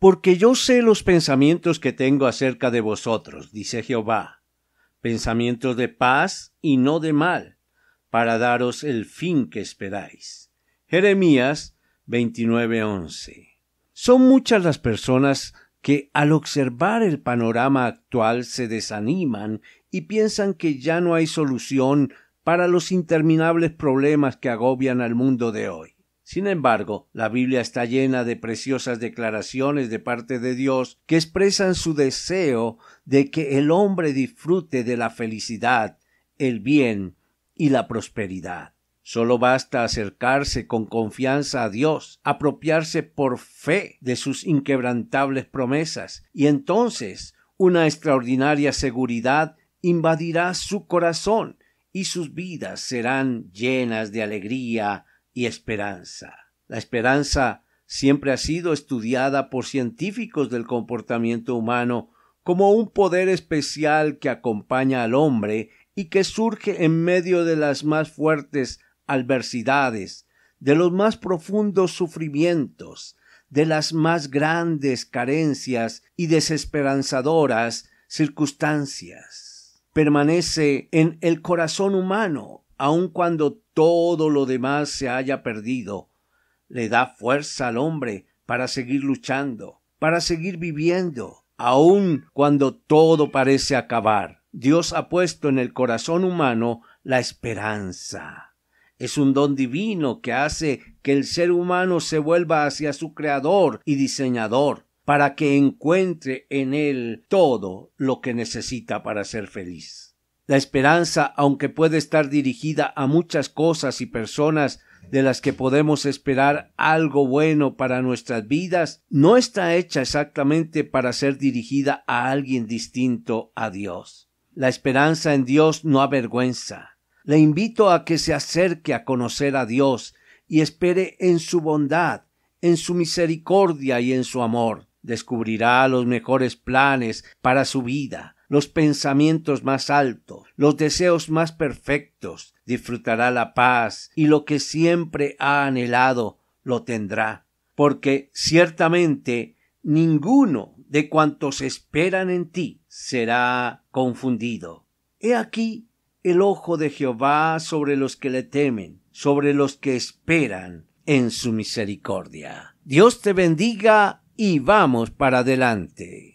Porque yo sé los pensamientos que tengo acerca de vosotros, dice Jehová, pensamientos de paz y no de mal, para daros el fin que esperáis. Jeremías 29:11. Son muchas las personas que al observar el panorama actual se desaniman y piensan que ya no hay solución para los interminables problemas que agobian al mundo de hoy. Sin embargo, la Biblia está llena de preciosas declaraciones de parte de Dios que expresan su deseo de que el hombre disfrute de la felicidad, el bien y la prosperidad. Solo basta acercarse con confianza a Dios, apropiarse por fe de sus inquebrantables promesas, y entonces una extraordinaria seguridad invadirá su corazón y sus vidas serán llenas de alegría, y esperanza. La esperanza siempre ha sido estudiada por científicos del comportamiento humano como un poder especial que acompaña al hombre y que surge en medio de las más fuertes adversidades, de los más profundos sufrimientos, de las más grandes carencias y desesperanzadoras circunstancias. Permanece en el corazón humano aun cuando todo lo demás se haya perdido, le da fuerza al hombre para seguir luchando, para seguir viviendo, aun cuando todo parece acabar. Dios ha puesto en el corazón humano la esperanza. Es un don divino que hace que el ser humano se vuelva hacia su creador y diseñador, para que encuentre en él todo lo que necesita para ser feliz. La esperanza, aunque puede estar dirigida a muchas cosas y personas de las que podemos esperar algo bueno para nuestras vidas, no está hecha exactamente para ser dirigida a alguien distinto a Dios. La esperanza en Dios no avergüenza. Le invito a que se acerque a conocer a Dios y espere en su bondad, en su misericordia y en su amor. Descubrirá los mejores planes para su vida, los pensamientos más altos, los deseos más perfectos, disfrutará la paz y lo que siempre ha anhelado lo tendrá, porque ciertamente ninguno de cuantos esperan en ti será confundido. He aquí el ojo de Jehová sobre los que le temen, sobre los que esperan en su misericordia. Dios te bendiga y vamos para adelante.